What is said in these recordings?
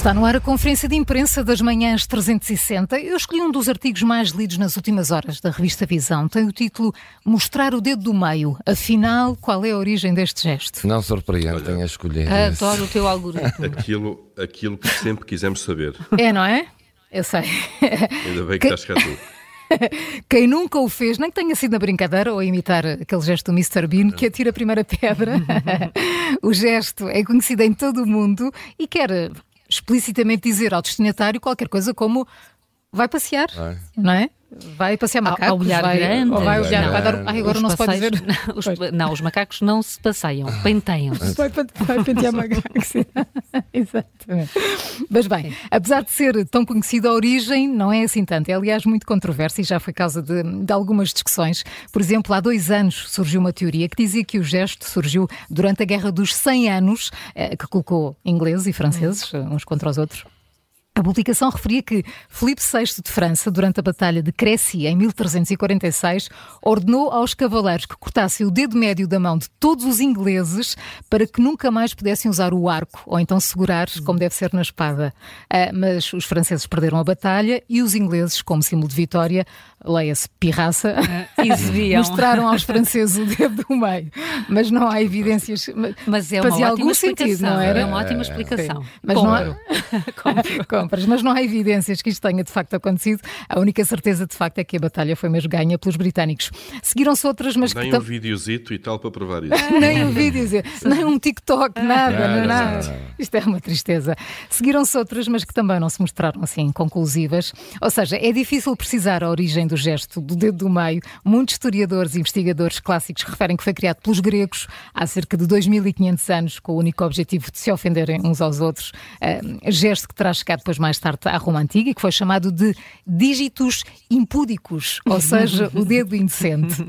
Está no ar a conferência de imprensa das manhãs 360. Eu escolhi um dos artigos mais lidos nas últimas horas da revista Visão. Tem o título Mostrar o dedo do meio. Afinal, qual é a origem deste gesto? Não surpreende, tenho a escolher. Adoro o teu algoritmo. Aquilo, aquilo que sempre quisemos saber. É, não é? Eu sei. Ainda bem que estás cá tu. Quem nunca o fez, nem que tenha sido na brincadeira ou a imitar aquele gesto do Mr. Bean que atira a primeira pedra, o gesto é conhecido em todo o mundo e quer explicitamente dizer ao destinatário qualquer coisa como vai passear, Vai. não é? Vai passear macacos, Ao olhar vai, grande. ou vai olhar, Não. vai dar, ai, agora Os não se pode passeios- dizer. Não, os, não, os macacos não se passeiam, penteiam-se. Vai, vai pentear macacos. Exatamente. Mas bem, apesar de ser tão conhecido, a origem não é assim tanto. É, aliás, muito controversa e já foi causa de, de algumas discussões. Por exemplo, há dois anos surgiu uma teoria que dizia que o gesto surgiu durante a Guerra dos 100 Anos, eh, que colocou ingleses e franceses eh, uns contra os outros. A publicação referia que Filipe VI de França, durante a Batalha de Crécy, em 1346, ordenou aos cavaleiros que cortassem o dedo médio da mão de todos os ingleses para que nunca mais pudessem usar o arco ou então segurar, como deve ser na espada. Ah, mas os franceses perderam a batalha e os ingleses, como símbolo de vitória, leia-se pirraça, Exibiam. mostraram aos franceses o dedo do meio. Mas não há evidências. Mas é uma Fazia ótima algum sentido, explicação. não era? É uma ótima explicação. Mas não há... Compro. Compras, mas não há evidências que isto tenha de facto acontecido. A única certeza de facto é que a batalha foi mesmo ganha pelos britânicos. Seguiram-se outras, mas Nem que um videozito e tal para provar isso. nem um vídeo, nem um TikTok, nada, Nada, não, nada. nada. Isto é uma tristeza. Seguiram-se outras, mas que também não se mostraram assim conclusivas. Ou seja, é difícil precisar a origem do gesto do dedo do meio. Muitos historiadores e investigadores clássicos referem que foi criado pelos gregos há cerca de 2500 anos, com o único objetivo de se ofenderem uns aos outros. Ah, gesto que terá chegado depois mais tarde à Roma Antiga e que foi chamado de dígitos impúdicos, ou seja, o dedo indecente.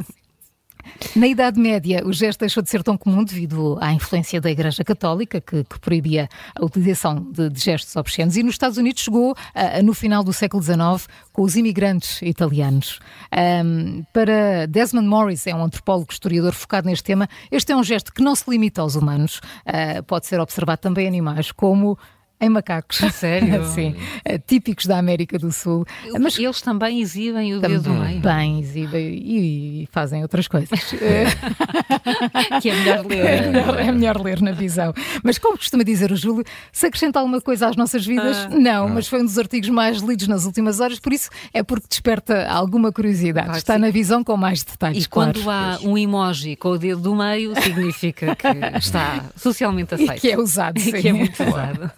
Na Idade Média, o gesto deixou de ser tão comum devido à influência da Igreja Católica, que, que proibia a utilização de, de gestos obscenos, e nos Estados Unidos chegou ah, no final do século XIX com os imigrantes italianos. Ahm, para Desmond Morris, é um antropólogo historiador focado neste tema, este é um gesto que não se limita aos humanos, ah, pode ser observado também em animais, como em macacos. sério? Sim, ah, típicos da América do Sul. Mas eles também exibem o dedo do meio. Também exibem e, e fazem outras coisas. Que é melhor É ler. melhor, é melhor ler na visão. Mas como costuma dizer o Júlio, se acrescenta alguma coisa às nossas vidas? Não, mas foi um dos artigos mais lidos nas últimas horas, por isso é porque desperta alguma curiosidade. Claro Está sim. na visão com mais detalhes, E quando claro. há um emoji com o dedo do meio, significa que está socialmente E aceito. que é usado, E sim. que é muito usado.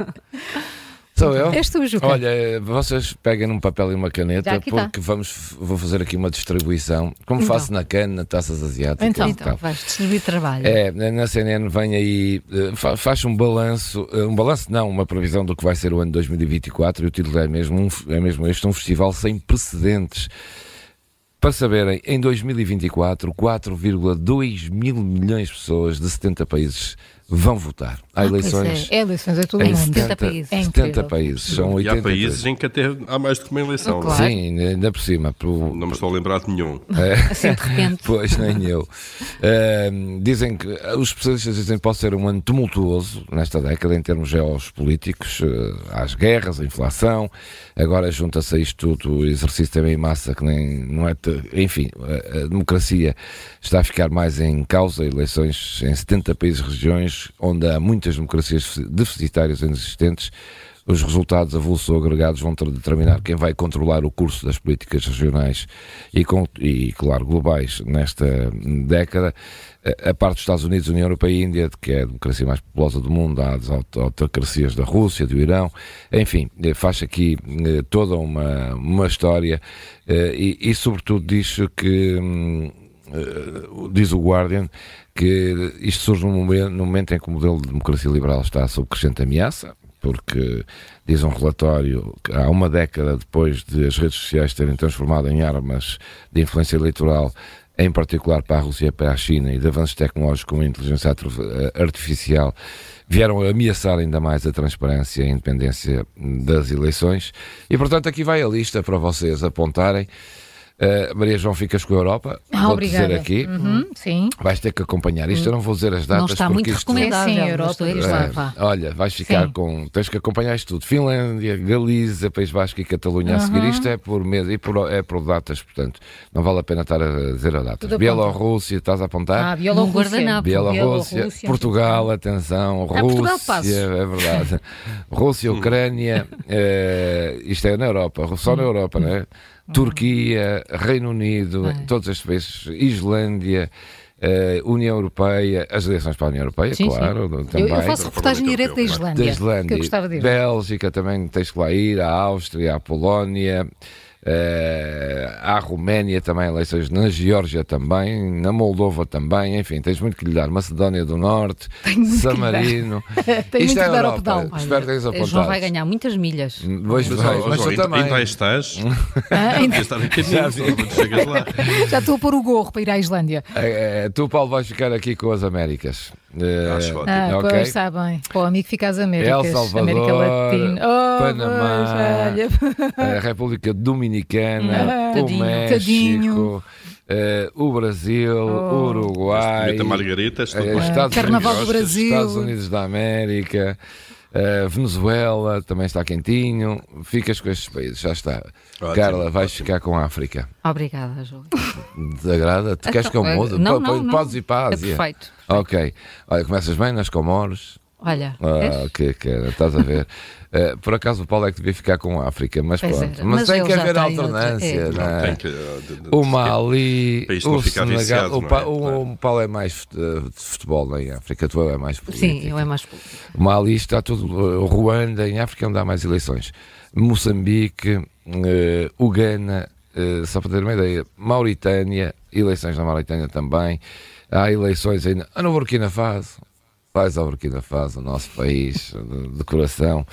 Sou eu? És tu, Juca. Olha, vocês peguem num papel e uma caneta tá. porque vamos, vou fazer aqui uma distribuição, como Então. faço na cana, taças asiáticas Então. Então, tal. vais distribuir trabalho. É, na CNN vem aí, eh, fa- faz um balanço, eh, um balanço não, uma previsão do que vai ser o ano 2024 e o título é mesmo, um é mesmo este, um festival sem precedentes. Para saberem, em 2024, 4,2 mil milhões de pessoas de 70 países vão votar. Há Ah, eleições É, é eleições, é tudo em mundo. 70, países. É 70 incrível. países. São E 80 há países em que até há mais do que uma eleição. Claro. não é? Sim, ainda por cima. Pro, Não me estou a lembrar de nenhum. Assim de repente. Pois, nem eu. Ahm, dizem que os especialistas dizem que pode ser um ano tumultuoso nesta década em termos geopolíticos, eh, às guerras, a inflação. Agora junta-se a isto tudo o exercício também em massa, que nem não é. te- Enfim, a, a democracia está a ficar mais em causa. Eleições em 70 países e onde há muitas democracias deficitárias ainda existentes. Os resultados avulsos ou agregados vão ter de determinar quem vai controlar o curso das políticas regionais e, e, claro, globais nesta década. A- parte dos Estados Unidos, União Europeia e Índia, que é a democracia mais populosa do mundo, há as aut- autocracias da Rússia, do Irão, enfim, eh, faz aqui eh, toda uma, uma história eh, e, e, sobretudo, diz que. hum, diz o Guardian que isto surge num momento, num momento em que o modelo de democracia liberal está sob crescente ameaça, porque diz um relatório que há uma década depois de as redes sociais terem transformado em armas de influência eleitoral, em particular para a Rússia e para a China, e de avanços tecnológicos como a inteligência artificial, vieram ameaçar ainda mais a transparência e a independência das eleições. E, portanto, aqui vai a lista para vocês apontarem. Uh, Maria João, ficas com a Europa. Ah, Vou obrigada. dizer aqui. Uhum, sim. Vais ter que acompanhar isto. Eu não vou dizer as datas Não está porque muito isto... recomendável. É sim, mas Europa, é vá. Olha, vais ficar Sim. com. Tens que acompanhar isto tudo. Finlândia, Galiza, País Basco e Catalunha a seguir. Isto é por mês e por, é por datas, portanto, não vale a pena estar a dizer as datas. Tudo aponta. Bielorrússia, estás a apontar? Ah, Bielorrússia. Bielorrússia, Bielorrússia. Portugal, atenção, Ah, Portugal Rússia, passo. é verdade. Rússia, Ucrânia, eh, isto é na Europa, só na Europa, não é? Turquia, Reino Unido, Bem. todos estes países, Islândia. eh, União Europeia, as eleições para a União Europeia, Sim, sim. claro, Eu, também. eu faço reportagem direta da Islândia. Da Islândia, Que eu gostava de ir. Bélgica também tens que lá ir, a Áustria, a Polónia, eh, à Roménia também, eleições na Geórgia também, na Moldova também, enfim, tens muito que lhe dar. Macedónia do Norte, muito que lhe San dar. Marino. Tem Isto muito é que dar ao pedal. Espero que tenhas apontado. João vai ganhar muitas milhas. Pois Mas, mas João, tu ainda, também. ainda aí estás. Ah, ainda- quando chegas lá. já estou a pôr o gorro para ir à Islândia. Eh, tu, Paulo, vais ficar aqui com as Américas. Eh, Acho ótimo. Ah, ok. pois está bem. Pô, amigo, fica às Américas. El Salvador, América Latina. Oh, Panamá, a República Dominicana, Ah, o tadinho. México, Tadinho. eh, o Brasil, Oh. o Uruguai, Rita Margarita, bem. Estados, Carnaval Unidos, do Brasil. Estados Unidos da América, eh, Venezuela também está quentinho. Ficas com estes países, já está. Ótimo, Carla, vais ótimo. ficar com a África. Obrigada, Júlio. Desagrada? Tu queres que eu mude? não, não, não. Podes ir para a É Ásia. perfeito. Ok. Olha, começas bem nas Comoros. Olha, Ah, vês? que, que estás a ver. Eh, por acaso o Paulo é que devia ficar com a África, mas Pois pronto. era, Mas, mas tem que haver alternância, é. não é? Que, uh, de- de- O Mali, o Senegal. viciado, o, não Pa- é? o- o Paulo é mais fut- de futebol em África, tu é mais político. Sim, eu é mais político. O Mali está tudo. uh, Ruanda, em África, onde há mais eleições. Moçambique, uh, Uganda, uh, só para ter uma ideia. Mauritânia, eleições na Mauritânia também. Há eleições ainda. Ah, no Burkina Faso. Vais ao Burkina Faso, o nosso país de, coração.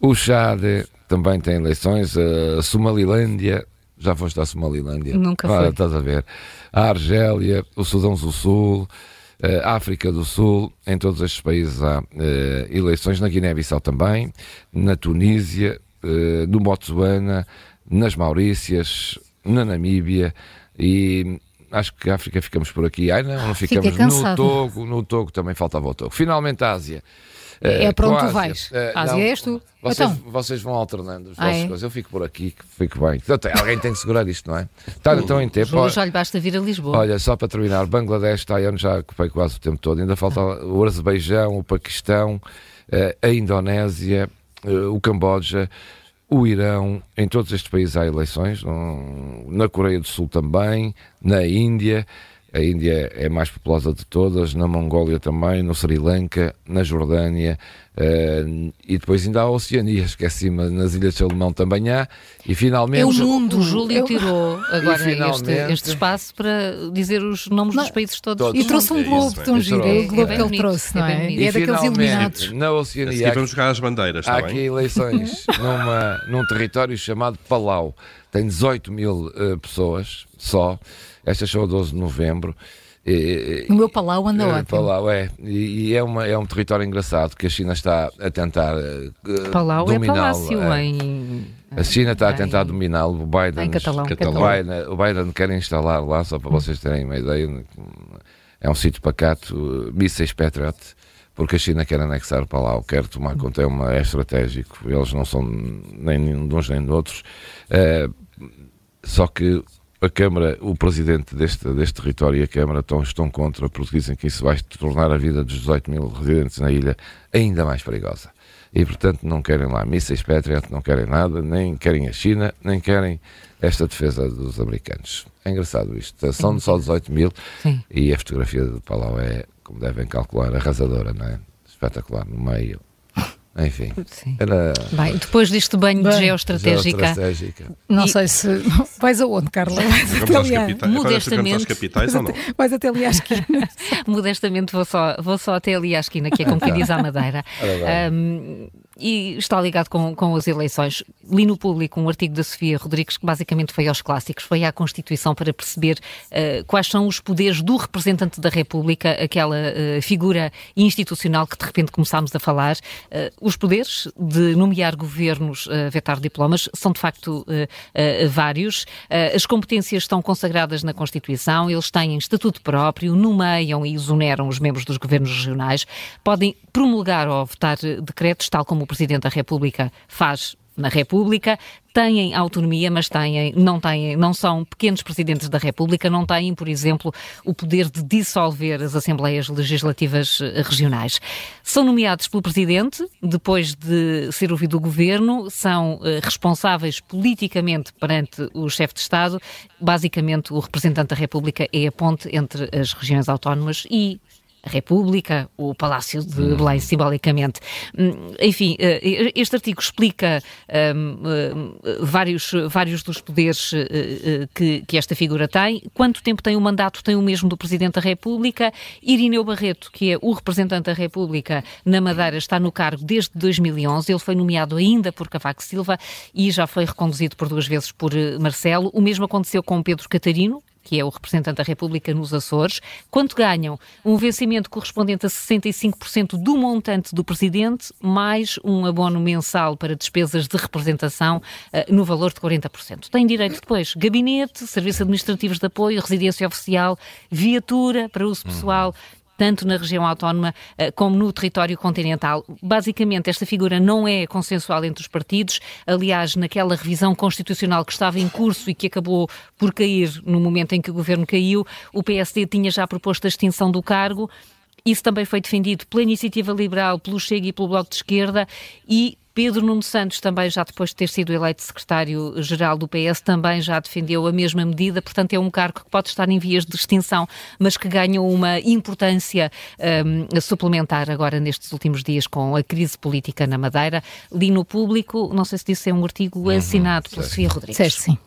O Chad também tem eleições. A Somalilândia. Já foste à Somalilândia? Nunca fui. estás a ver. A Argélia, o Sudão do Sul, a África do Sul, em todos estes países há eh, eleições, na Guiné-Bissau também, na Tunísia, eh, no Botsuana, nas Maurícias, na Namíbia e acho que a África ficamos por aqui. Ai não, não ficamos no. Togo, no Togo também faltava o Togo. Finalmente a Ásia. É Eh, para onde tu vais. Eh, Ásia não, és tu. Vocês, Então. vocês vão alternando as Ah, vossas é? coisas. Eu fico por aqui, que fico bem. Então, alguém tem que segurar isto, não é? Está então em tempo. Olha- já lhe basta vir a Lisboa. Olha, só para terminar, Bangladesh onde já ocupei quase o tempo todo. Ainda falta o Azerbaijão, o Paquistão, eh, a Indonésia, o Camboja, o Irão. Em todos estes países há eleições. Na Coreia do Sul também, na Índia. A Índia é a mais populosa de todas, na Mongólia também, no Sri Lanka, na Jordânia eh, e depois ainda há a Oceania, esqueci nas Ilhas de Salomão também há. E finalmente. É o mundo. O Júlio Eu- tirou agora este, finalmente- este espaço para dizer os nomes dos países todos. Todos. E trouxe um É globo isso, tão é. giro. É é o globo que ele trouxe, é não é? E é daqueles finalmente, iluminados. Na Oceania seguir vamos jogar as bandeiras, Há aqui eleições numa, num território chamado Palau. Tem 18 mil eh, pessoas só. Estas são a 12 de novembro. E- O meu palau anda ótimo. Palau, é. E, e é, uma, é um território engraçado que a China está a tentar eh, Palau é palácio é. em. A China está a tentar dominá-lo. O Biden, Em catalão. o Catalão. Biden, o Biden quer instalar lá, só para vocês terem uma ideia, é um sítio pacato, mísseis Patriot, porque a China quer anexar o Palau, quer tomar conta, é, uma, é estratégico, eles não são nem de uns nem de outros. Eh, só que a Câmara, o presidente deste, deste território e a Câmara estão, estão contra, porque dizem que isso vai tornar a vida dos 18 mil residentes na ilha ainda mais perigosa. E, portanto, não querem lá mísseis Patriot, não querem nada, nem querem a China, nem querem esta defesa dos americanos. É engraçado isto. São só 18 mil Sim. e a fotografia de Palau é, como devem calcular, arrasadora, não é? Espetacular, no meio. Enfim, Sim. era Bem, depois deste banho de Bem, geoestratégica, geoestratégica. Não E- sei se. Vais aonde, Carla? Vais Vamos até ali, Modestamente. capitais ou não? vais até ali à esquina. modestamente vou só, vou só até ali à esquina, que é como quem diz à Madeira. Um, e está ligado com, com as eleições. Li no público um artigo da Sofia Rodrigues que basicamente foi aos clássicos, foi à Constituição para perceber uh, quais são os poderes do representante da República, aquela uh, figura institucional que de repente começámos a falar. Uh, os poderes de nomear governos, uh, vetar diplomas, são de facto uh, vários. as competências estão consagradas na Constituição, eles têm estatuto próprio, nomeiam e exoneram os membros dos governos regionais, podem promulgar ou votar decretos, tal como o Presidente da República faz na República, têm autonomia, mas têm, não, têm, não são pequenos presidentes da República, não têm, por exemplo, o poder de dissolver as Assembleias Legislativas eh, Regionais. São nomeados pelo Presidente, depois de ser ouvido o Governo, são uh, responsáveis politicamente perante o chefe de Estado. Basicamente, o representante da República é a ponte entre as regiões autónomas e a República, o Palácio de uhum. Belém, simbolicamente. Hum, enfim, eh, este artigo explica um, eh, vários, vários dos poderes eh, que, que esta figura tem. Quanto tempo tem o mandato? Tem o mesmo do Presidente da República. Irineu Barreto, que é o representante da República na Madeira, está no cargo desde 2011. Ele foi nomeado ainda por Cavaco Silva e já foi reconduzido por duas vezes por Marcelo. O mesmo aconteceu com Pedro Catarino, que é o representante da República nos Açores, quanto ganham um vencimento correspondente a 65% do montante do presidente, mais um abono mensal para despesas de representação uh, no valor de 40%. Tem direito depois gabinete, serviços administrativos de apoio, residência oficial, viatura para uso pessoal, tanto na região autónoma uh, como no território continental. Basicamente, esta figura não é consensual entre os partidos. Aliás, naquela revisão constitucional que estava em curso e que acabou por cair no momento em que o governo caiu, o PSD tinha já proposto a extinção do cargo. Isso também foi defendido pela Iniciativa Liberal, pelo Chega e pelo Bloco de Esquerda e Pedro Nuno Santos também já depois de ter sido eleito secretário-geral do PS também já defendeu a mesma medida, portanto é um cargo que pode estar em vias de extinção, mas que ganha uma importância um, suplementar agora nestes últimos dias com a crise política na Madeira. Li no público, não sei se disse é um artigo uhum, assinado pela Sofia Rodrigues. Certo, sim.